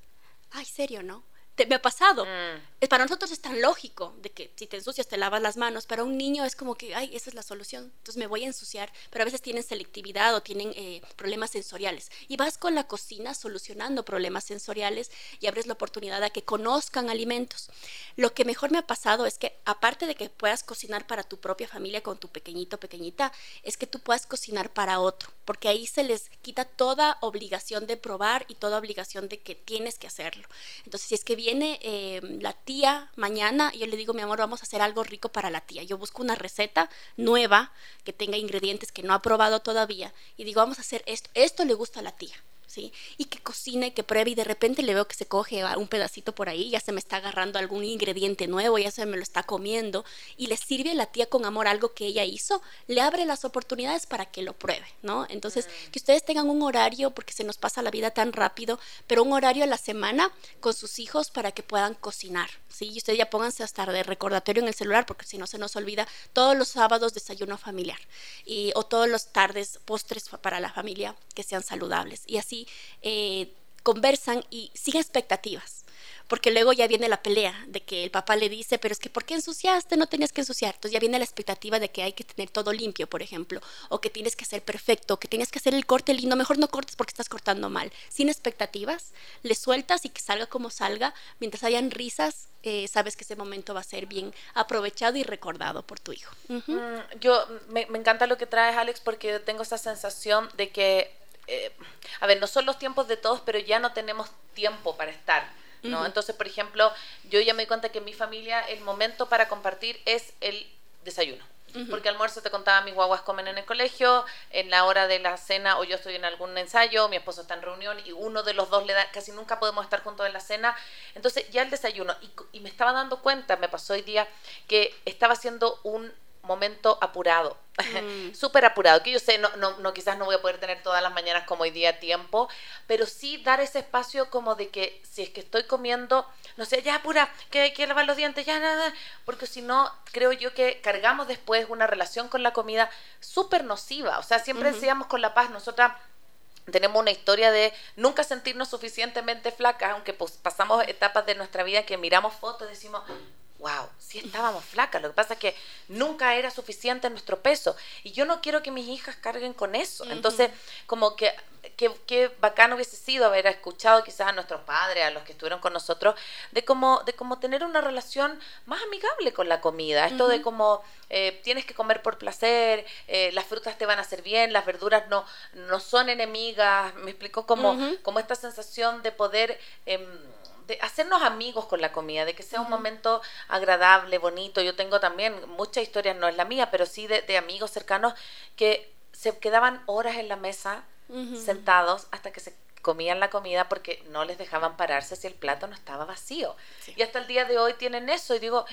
Ay, serio, ¿no? me ha pasado. Mm. Para nosotros es tan lógico de que si te ensucias te lavas las manos. Para un niño es como que, ay, esa es la solución. Entonces me voy a ensuciar. Pero a veces tienen selectividad o tienen eh, problemas sensoriales. Y vas con la cocina solucionando problemas sensoriales y abres la oportunidad a que conozcan alimentos. Lo que mejor me ha pasado es que, aparte de que puedas cocinar para tu propia familia con tu pequeñito, pequeñita, es que tú puedas cocinar para otro. Porque ahí se les quita toda obligación de probar y toda obligación de que tienes que hacerlo. Entonces, si es que viene eh, la tía mañana, yo le digo, mi amor, vamos a hacer algo rico para la tía. Yo busco una receta nueva que tenga ingredientes que no ha probado todavía y digo, vamos a hacer esto. Esto le gusta a la tía. Y que cocine, que pruebe y de repente le veo que se coge un pedacito por ahí, ya se me está agarrando algún ingrediente nuevo, ya se me lo está comiendo y le sirve a la tía con amor algo que ella hizo, le abre las oportunidades para que lo pruebe, ¿no? Entonces, mm. que ustedes tengan un horario, porque se nos pasa la vida tan rápido, pero un horario a la semana con sus hijos para que puedan cocinar, ¿sí? Y ustedes ya pónganse hasta de recordatorio en el celular, porque si no se nos olvida, todos los sábados desayuno familiar y, o todos los tardes postres para la familia que sean saludables. Y así eh, conversan y sin expectativas porque luego ya viene la pelea de que el papá le dice, pero es que ¿por qué ensuciaste? No tenías que ensuciar. Entonces ya viene la expectativa de que hay que tener todo limpio, por ejemplo, o que tienes que ser perfecto, que tienes que hacer el corte lindo, mejor no cortes porque estás cortando mal. Sin expectativas, le sueltas y que salga como salga, mientras hayan risas, eh, sabes que ese momento va a ser bien aprovechado y recordado por tu hijo. Mm, yo me, encanta lo que traes, Alex, porque tengo esa sensación de que eh, a ver, no son los tiempos de todos, pero ya no tenemos tiempo para estar. ¿no? Entonces, por ejemplo, yo ya me di cuenta que en mi familia el momento para compartir es el desayuno. Porque almuerzo te contaba, mis guaguas comen en el colegio, en la hora de la cena o yo estoy en algún ensayo, mi esposo está en reunión y uno de los dos le da, casi nunca podemos estar juntos en la cena. Entonces ya el desayuno, y, y me estaba dando cuenta, me pasó hoy día, que estaba haciendo un momento apurado, mm. súper apurado, que yo sé, no, no, no, quizás no voy a poder tener todas las mañanas como hoy día tiempo, pero sí dar ese espacio como de que si es que estoy comiendo, no sé, ya apura, que hay que lavar los dientes, ya nada, porque si no, creo yo que cargamos después una relación con la comida súper nociva, o sea, siempre decíamos con la paz, nosotras tenemos una historia de nunca sentirnos suficientemente flacas, aunque pues, pasamos etapas de nuestra vida que miramos fotos y decimos, wow, sí estábamos flacas, lo que pasa es que nunca era suficiente nuestro peso y yo no quiero que mis hijas carguen con eso. Entonces, como que qué, bacano hubiese sido haber escuchado quizás a nuestros padres, a los que estuvieron con nosotros, de cómo, de cómo tener una relación más amigable con la comida. Esto de cómo eh, tienes que comer por placer, eh, las frutas te van a hacer bien, las verduras no, no son enemigas. Me explicó como, como esta sensación de poder... Em, de hacernos amigos con la comida, de que sea un momento agradable, bonito. Yo tengo también muchas historias, no es la mía, pero sí de, amigos cercanos que se quedaban horas en la mesa sentados hasta que se comían la comida porque no les dejaban pararse si el plato no estaba vacío. Y hasta el día de hoy tienen eso y digo,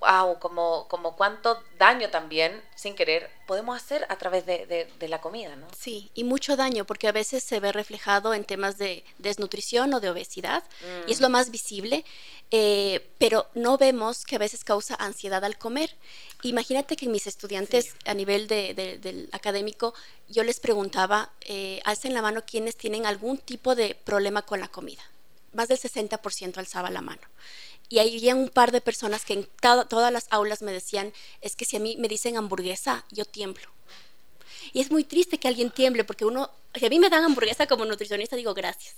wow, como, como cuánto daño también, sin querer, podemos hacer a través de, la comida, ¿no? Sí, y mucho daño, porque a veces se ve reflejado en temas de desnutrición o de obesidad, y es lo mm. más visible, eh, pero no vemos que a veces causa ansiedad al comer. Imagínate que mis estudiantes a nivel de, del académico, yo les preguntaba, eh, alcen la mano quienes tienen algún tipo de problema con la comida. Más del 60% alzaba la mano. Y había un par de personas que en todas las aulas me decían, es que si a mí me dicen hamburguesa, yo tiemblo. Y es muy triste que alguien tiemble porque uno, si a mí me dan hamburguesa como nutricionista, digo gracias.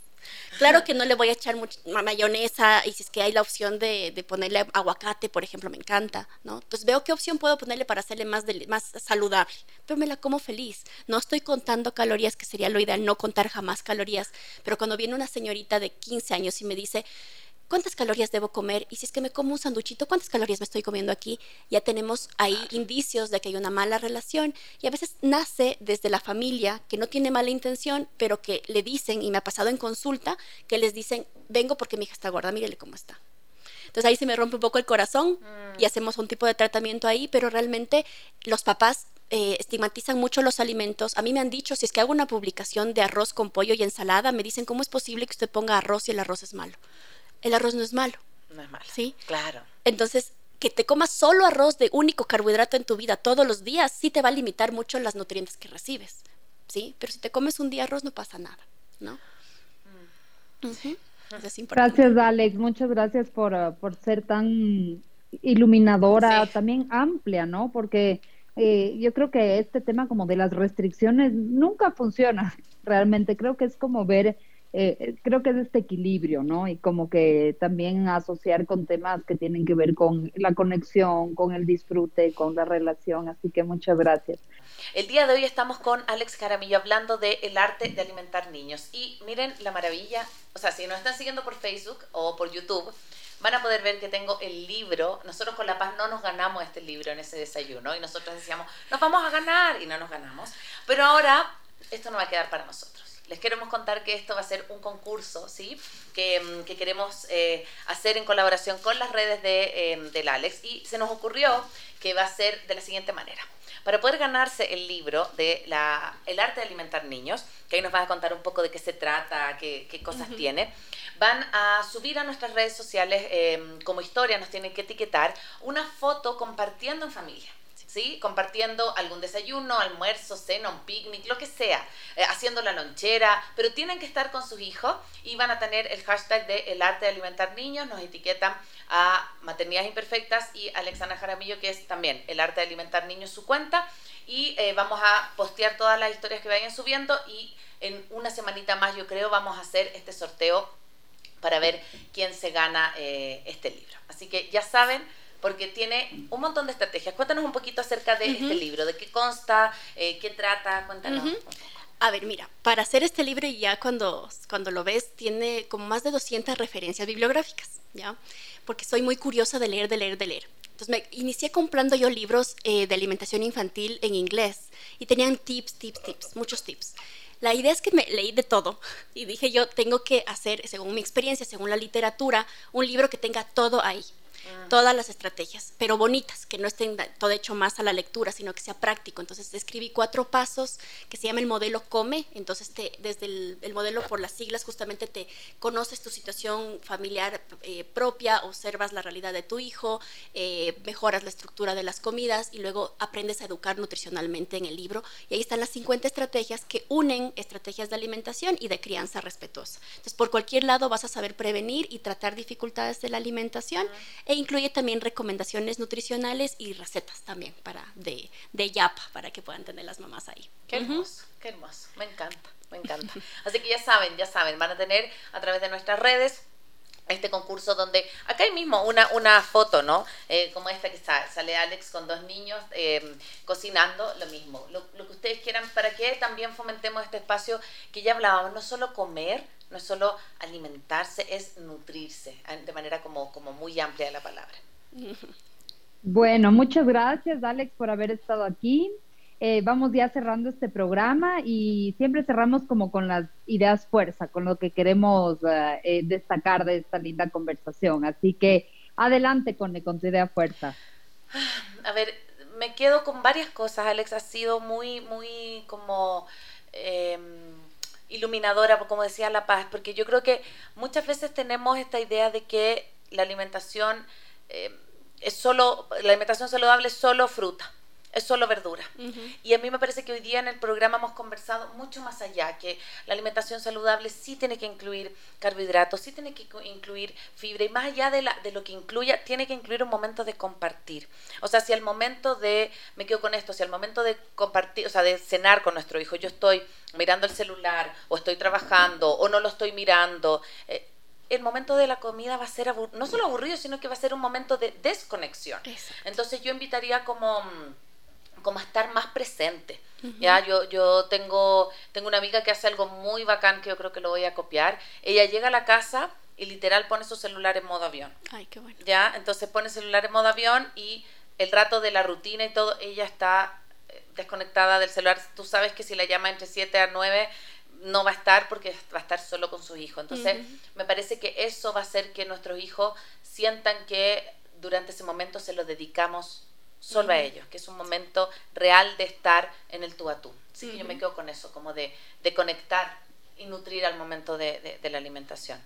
Claro que no le voy a echar mucha mayonesa y si es que hay la opción de, de, ponerle aguacate, por ejemplo, me encanta, ¿no? Entonces veo qué opción puedo ponerle para hacerle más, más saludable, pero me la como feliz. No estoy contando calorías, que sería lo ideal, no contar jamás calorías, pero cuando viene una señorita de 15 años y me dice, ¿cuántas calorías debo comer? Y si es que me como un sanduchito, ¿cuántas calorías me estoy comiendo aquí? Ya tenemos ahí indicios de que hay una mala relación y a veces nace desde la familia que no tiene mala intención, pero que le dicen, y me ha pasado en consulta, que les dicen, vengo porque mi hija está gorda, mírele cómo está. Entonces ahí se me rompe un poco el corazón mm. y hacemos un tipo de tratamiento ahí, pero realmente los papás eh, estigmatizan mucho los alimentos. A mí me han dicho, si es que hago una publicación de arroz con pollo y ensalada, me dicen, ¿cómo es posible que usted ponga arroz y el arroz es malo? El arroz no es malo. No es malo. Sí. Claro. Entonces, que te comas solo arroz de único carbohidrato en tu vida todos los días, sí te va a limitar mucho las nutrientes que recibes. ¿Sí? Pero si te comes un día arroz, no pasa nada, ¿no? Mm. gracias, Alex. Muchas gracias por, uh, por ser tan iluminadora, también amplia, ¿no? Porque eh, yo creo que este tema como de las restricciones nunca funciona realmente. Creo que es como ver eh, creo que es este equilibrio, ¿no? Y como que también asociar con temas que tienen que ver con la conexión, con el disfrute, con la relación. Así que muchas gracias. El día de hoy estamos con Alex Caramillo hablando el arte de alimentar niños. Y miren la maravilla, o sea, si nos están siguiendo por Facebook o por YouTube, van a poder ver que tengo el libro. Nosotros con La Paz no nos ganamos este libro en ese desayuno y nosotros decíamos, nos vamos a ganar y no nos ganamos. Pero ahora esto no va a quedar para nosotros les queremos contar que esto va a ser un concurso, ¿sí? Que, mm, queremos eh, hacer en colaboración con las redes de, em, del Alex y se nos ocurrió que va a ser de la siguiente manera. Para poder ganarse el libro de la, El arte de alimentar niños, que ahí nos va a contar un poco de qué se trata, qué, cosas tiene, van a subir a nuestras redes sociales em, como historia, nos tienen que etiquetar una foto compartiendo en familia. ¿Sí? Compartiendo algún desayuno, almuerzo, cena, un picnic, lo que sea, eh, haciendo la lonchera, pero tienen que estar con sus hijos y van a tener el hashtag de el arte de alimentar niños, nos etiquetan a Maternidades Imperfectas y Alexandra Jaramillo, que es también el arte de alimentar niños su cuenta, y eh, vamos a postear todas las historias que vayan subiendo y en una semanita más yo creo vamos a hacer este sorteo para ver quién se gana eh, este libro. Así que ya saben, porque tiene un montón de estrategias. Cuéntanos un poquito acerca de este libro, de qué consta, eh, qué trata, cuéntanos. A ver, mira, para hacer este libro y ya cuando, cuando lo ves tiene como más de 200 referencias bibliográficas, ¿ya? Porque soy muy curiosa de leer, de leer, de leer. Entonces me inicié comprando yo libros eh, de alimentación infantil en inglés y tenían tips, tips, tips, muchos tips. La idea es que me leí de todo y dije yo tengo que hacer, según mi experiencia, según la literatura, un libro que tenga todo ahí. Ah. todas las estrategias, pero bonitas, que no estén todo hecho más a la lectura, sino que sea práctico. Entonces escribí cuatro pasos que se llama el modelo Come. Entonces te, desde el, modelo por las siglas justamente te conoces tu situación familiar eh, propia, observas la realidad de tu hijo, eh, mejoras la estructura de las comidas y luego aprendes a educar nutricionalmente en el libro. Y ahí están las 50 estrategias que unen estrategias de alimentación y de crianza respetuosa. Entonces por cualquier lado vas a saber prevenir y tratar dificultades de la alimentación e incluye también recomendaciones nutricionales y recetas también para de, de yapa para que puedan tener las mamás ahí. Qué hermoso, qué hermoso, me encanta, me encanta. Así que ya saben, ya saben, van a tener a través de nuestras redes este concurso donde acá hay mismo una, una foto, ¿no? Eh, como esta que sale Alex con dos niños em, cocinando, lo mismo. Lo, lo, que ustedes quieran para que también fomentemos este espacio que ya hablábamos, no solo comer, no solo alimentarse, es nutrirse, eh, de manera como, como muy amplia la palabra. Bueno, muchas gracias Alex por haber estado aquí. Eh, vamos ya cerrando este programa y siempre cerramos como con las ideas fuerza, con lo que queremos eh, destacar de esta linda conversación. Así que adelante con, con tu idea fuerza. A ver, me quedo con varias cosas, Alex. Ha sido muy, muy como... Eh, iluminadora, como decía La Paz, porque yo creo que muchas veces tenemos esta idea de que la alimentación eh, es solo, la alimentación saludable es solo fruta. Es solo verdura. Y a mí me parece que hoy día en el programa hemos conversado mucho más allá, que la alimentación saludable sí tiene que incluir carbohidratos, sí tiene que incluir fibra y más allá de, la, de lo que incluya, tiene que incluir un momento de compartir. O sea, si al momento de, me quedo con esto, si al momento de compartir, o sea, de cenar con nuestro hijo, yo estoy mirando el celular o estoy trabajando o no lo estoy mirando, eh, el momento de la comida va a ser no solo aburrido, sino que va a ser un momento de desconexión. Entonces yo invitaría como como estar más presente. Ya, yo, yo tengo, tengo una amiga que hace algo muy bacán que yo creo que lo voy a copiar. Ella llega a la casa y literal pone su celular en modo avión. Ay, qué bueno. Ya, entonces pone el celular en modo avión y el rato de la rutina y todo, ella está eh, desconectada del celular. Tú sabes que si la llama entre 7 a 9 no va a estar porque va a estar solo con su hijo. Entonces, me parece que eso va a hacer que nuestros hijos sientan que durante ese momento se lo dedicamos solo a ellos, que es un momento real de estar en el tú a tú. Así que yo me quedo con eso, como de, de conectar y nutrir al momento de, de, la alimentación.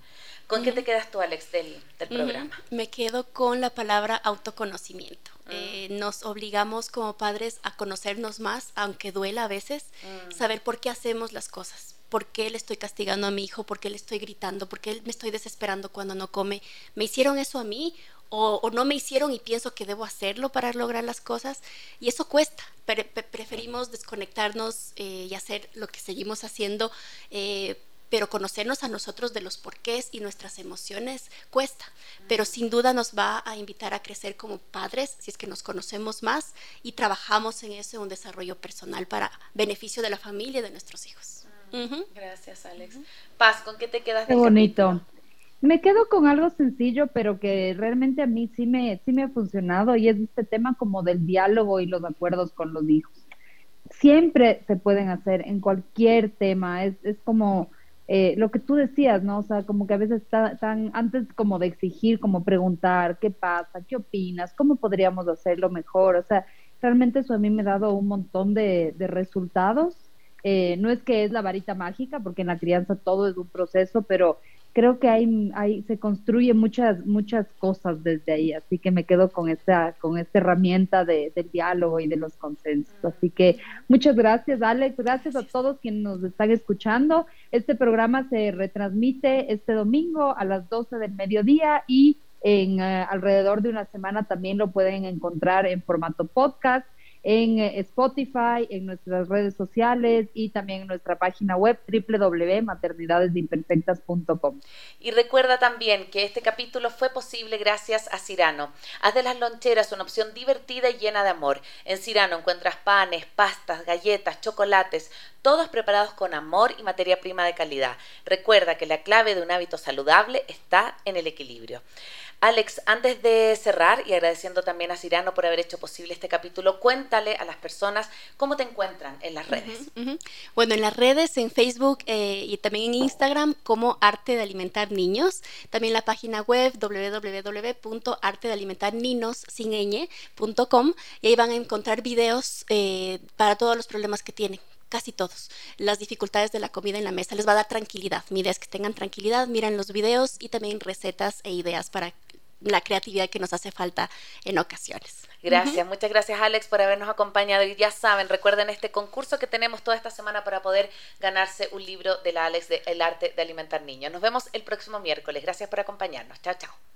¿Con qué te quedas tú, Alex, del, del programa? Me quedo con la palabra autoconocimiento. Mm. Eh, nos obligamos como padres a conocernos más, aunque duela a veces, mm. saber por qué hacemos las cosas. ¿Por qué le estoy castigando a mi hijo? ¿Por qué le estoy gritando? ¿Por qué me estoy desesperando cuando no come? ¿Me hicieron eso a mí o, no me hicieron y pienso que debo hacerlo para lograr las cosas y eso cuesta. preferimos desconectarnos eh, y hacer lo que seguimos haciendo, eh, pero conocernos a nosotros de los porqués y nuestras emociones cuesta, pero sin duda nos va a invitar a crecer como padres si es que nos conocemos más y trabajamos en eso, un desarrollo personal para beneficio de la familia y de nuestros hijos. Gracias, Alex. Paz, ¿con qué te quedas? Qué bonito. Me quedo con algo sencillo, pero que realmente a mí sí me, sí me ha funcionado y es este tema como del diálogo y los acuerdos con los hijos. Siempre se pueden hacer en cualquier tema, es, es como eh, lo que tú decías, ¿no? O sea, como que a veces están, antes como de exigir, como preguntar, ¿qué pasa? ¿Qué opinas? ¿Cómo podríamos hacerlo mejor? O sea, realmente eso a mí me ha dado un montón de, de resultados. Eh, no es que es la varita mágica, porque en la crianza todo es un proceso, pero creo que hay, hay, se construye muchas, muchas cosas desde ahí, así que me quedo con esta, con esta herramienta de, del diálogo y de los consensos. Así que muchas gracias, Alex, gracias a todos quienes nos están escuchando. Este programa se retransmite este domingo a las 12 del mediodía y en eh, alrededor de una semana también lo pueden encontrar en formato podcast en eh, Spotify, en nuestras redes sociales y también en nuestra página web www.maternidadesimperfectas.com. Y recuerda también que este capítulo fue posible gracias a Cirano. Haz de las loncheras una opción divertida y llena de amor. En Cirano encuentras panes, pastas, galletas, chocolates, todos preparados con amor y materia prima de calidad. Recuerda que la clave de un hábito saludable está en el equilibrio. Alex, antes de cerrar y agradeciendo también a Cirano por haber hecho posible este capítulo, cuéntale a las personas cómo te encuentran en las redes. Bueno, en las redes, en Facebook eh, y también en Instagram como Arte de Alimentar Niños. También la página web www.artedealimentarninos.com y ahí van a encontrar videos eh, para todos los problemas que tienen casi todos, las dificultades de la comida en la mesa. Les va a dar tranquilidad. Mi idea es que tengan tranquilidad, miren los videos y también recetas e ideas para la creatividad que nos hace falta en ocasiones. Gracias, muchas gracias Alex por habernos acompañado y ya saben, recuerden este concurso que tenemos toda esta semana para poder ganarse un libro de la Alex de El arte de alimentar niños. Nos vemos el próximo miércoles. Gracias por acompañarnos. Chao, chao.